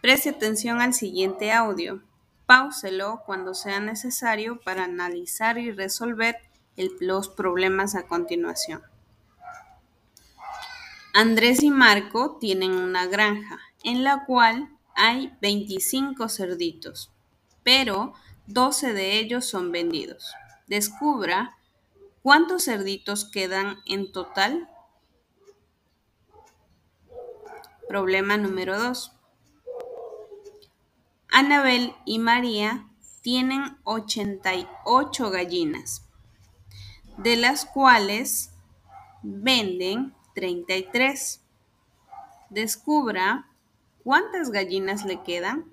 Preste atención al siguiente audio. Páuselo cuando sea necesario para analizar y resolver los problemas a continuación. Andrés y Marco tienen una granja en la cual hay 25 cerditos, pero 12 de ellos son vendidos. Descubra cuántos cerditos quedan en total. Problema número 2. Anabel y María tienen 88 gallinas, de las cuales venden 33. Descubra cuántas gallinas le quedan.